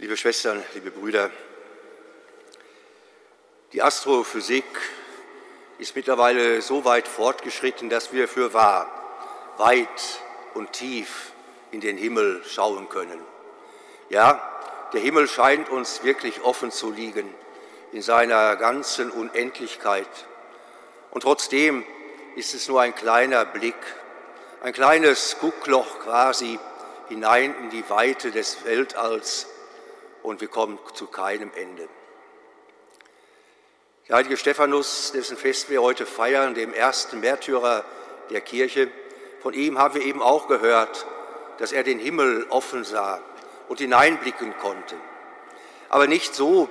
Liebe Schwestern, liebe Brüder, die Astrophysik ist mittlerweile so weit fortgeschritten, dass wir für wahr weit und tief in den Himmel schauen können. Ja, der Himmel scheint uns wirklich offen zu liegen in seiner ganzen Unendlichkeit. Und trotzdem ist es nur ein kleiner Blick, ein kleines Guckloch quasi hinein in die Weite des Weltalls und wir kommen zu keinem Ende. Der heilige Stephanus, dessen Fest wir heute feiern, dem ersten Märtyrer der Kirche, von ihm haben wir eben auch gehört, dass er den Himmel offen sah und hineinblicken konnte. Aber nicht so,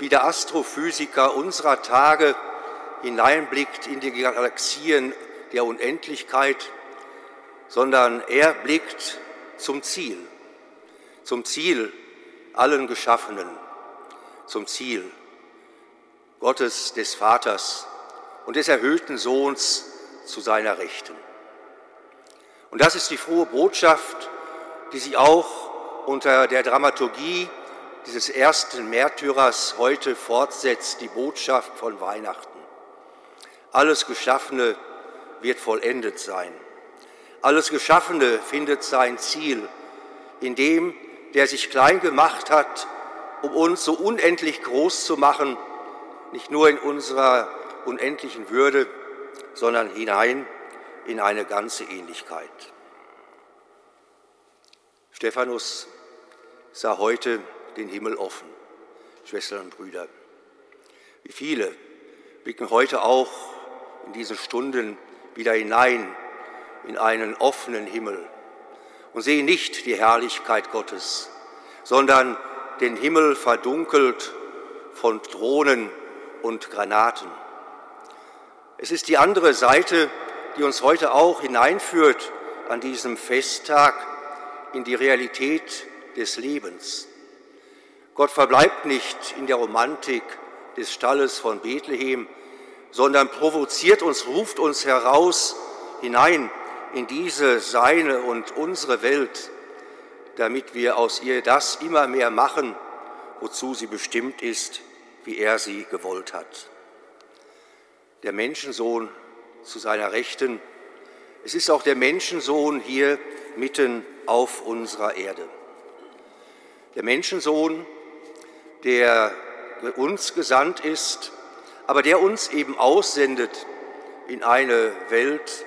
wie der Astrophysiker unserer Tage hineinblickt in die Galaxien der Unendlichkeit, sondern er blickt zum Ziel, zum Ziel allen Geschaffenen zum Ziel Gottes des Vaters und des erhöhten Sohns zu seiner Rechten. Und das ist die frohe Botschaft, die sich auch unter der Dramaturgie dieses ersten Märtyrers heute fortsetzt, die Botschaft von Weihnachten. Alles Geschaffene wird vollendet sein. Alles Geschaffene findet sein Ziel in dem, der sich klein gemacht hat, um uns so unendlich groß zu machen, nicht nur in unserer unendlichen Würde, sondern hinein in eine ganze Ähnlichkeit. Stephanus sah heute den Himmel offen, Schwestern und Brüder. Wie viele blicken heute auch in diesen Stunden wieder hinein in einen offenen Himmel und sehen nicht die Herrlichkeit Gottes, sondern den Himmel verdunkelt von Drohnen und Granaten. Es ist die andere Seite, die uns heute auch hineinführt an diesem Festtag in die Realität des Lebens. Gott verbleibt nicht in der Romantik des Stalles von Bethlehem, sondern provoziert uns, ruft uns heraus hinein in diese seine und unsere Welt, damit wir aus ihr das immer mehr machen, wozu sie bestimmt ist, wie er sie gewollt hat. Der Menschensohn zu seiner Rechten, es ist auch der Menschensohn hier mitten auf unserer Erde. Der Menschensohn, der uns gesandt ist, aber der uns eben aussendet in eine Welt,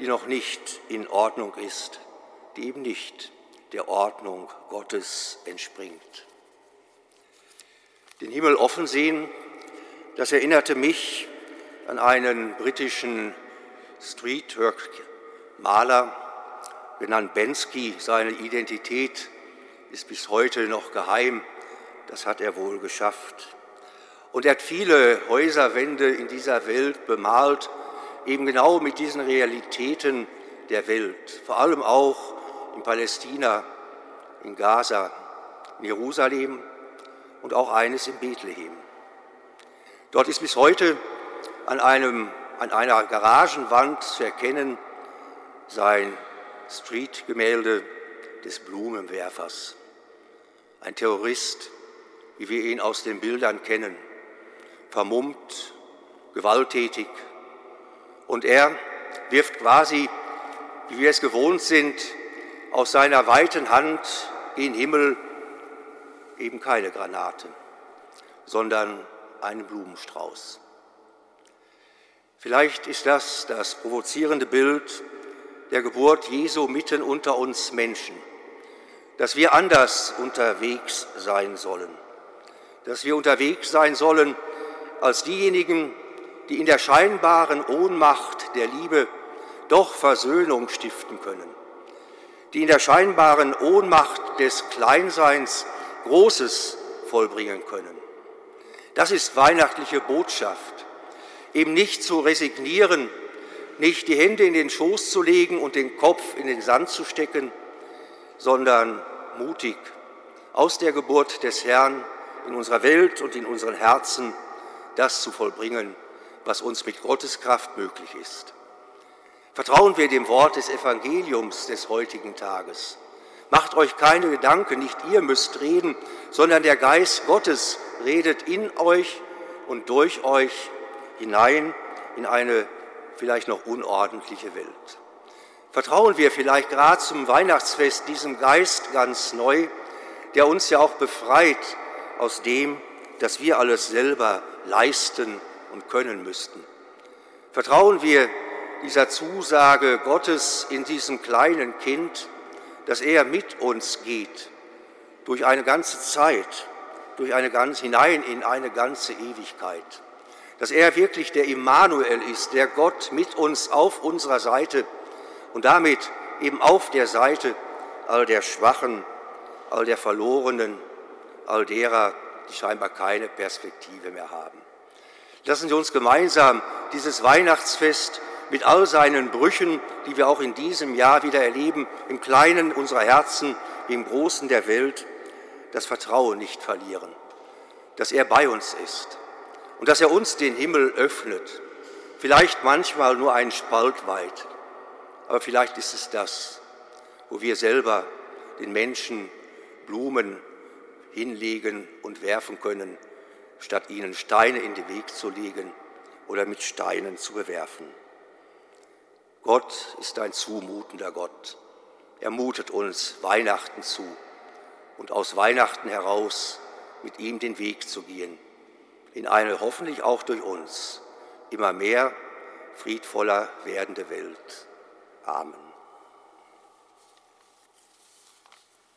die noch nicht in Ordnung ist, die eben nicht der Ordnung Gottes entspringt. Den Himmel offen sehen, das erinnerte mich an einen britischen Streetwork-Maler, genannt Bensky. Seine Identität ist bis heute noch geheim. Das hat er wohl geschafft. Und er hat viele Häuserwände in dieser Welt bemalt eben genau mit diesen Realitäten der Welt, vor allem auch in Palästina, in Gaza, in Jerusalem und auch eines in Bethlehem. Dort ist bis heute an, einem, an einer Garagenwand zu erkennen sein Street-Gemälde des Blumenwerfers. Ein Terrorist, wie wir ihn aus den Bildern kennen, vermummt, gewalttätig, und er wirft quasi, wie wir es gewohnt sind, aus seiner weiten Hand gen Himmel eben keine Granate, sondern einen Blumenstrauß. Vielleicht ist das das provozierende Bild der Geburt Jesu mitten unter uns Menschen, dass wir anders unterwegs sein sollen, dass wir unterwegs sein sollen als diejenigen, die in der scheinbaren Ohnmacht der Liebe doch Versöhnung stiften können, die in der scheinbaren Ohnmacht des Kleinseins Großes vollbringen können. Das ist weihnachtliche Botschaft, eben nicht zu resignieren, nicht die Hände in den Schoß zu legen und den Kopf in den Sand zu stecken, sondern mutig aus der Geburt des Herrn in unserer Welt und in unseren Herzen das zu vollbringen, was uns mit Gottes Kraft möglich ist. Vertrauen wir dem Wort des Evangeliums des heutigen Tages, Macht euch keine Gedanken, nicht ihr müsst reden, sondern der Geist Gottes redet in euch und durch euch hinein in eine vielleicht noch unordentliche Welt. Vertrauen wir vielleicht gerade zum Weihnachtsfest diesem Geist ganz neu, der uns ja auch befreit aus dem, dass wir alles selber leisten und können müssten. Vertrauen wir dieser Zusage Gottes in diesem kleinen Kind, dass er mit uns geht durch eine ganze Zeit, durch eine ganz hinein in eine ganze Ewigkeit. Dass er wirklich der Immanuel ist, der Gott mit uns auf unserer Seite und damit eben auf der Seite all der Schwachen, all der Verlorenen, all derer, die scheinbar keine Perspektive mehr haben. Lassen Sie uns gemeinsam dieses Weihnachtsfest mit all seinen Brüchen, die wir auch in diesem Jahr wieder erleben, im Kleinen unserer Herzen, im Großen der Welt, das Vertrauen nicht verlieren, dass er bei uns ist und dass er uns den Himmel öffnet, vielleicht manchmal nur einen Spalt weit, aber vielleicht ist es das, wo wir selber den Menschen Blumen hinlegen und werfen können, statt ihnen Steine in den Weg zu legen oder mit Steinen zu bewerfen. Gott ist ein zumutender Gott. Er mutet uns Weihnachten zu und aus Weihnachten heraus mit ihm den Weg zu gehen, in eine hoffentlich auch durch uns immer mehr friedvoller werdende Welt. Amen.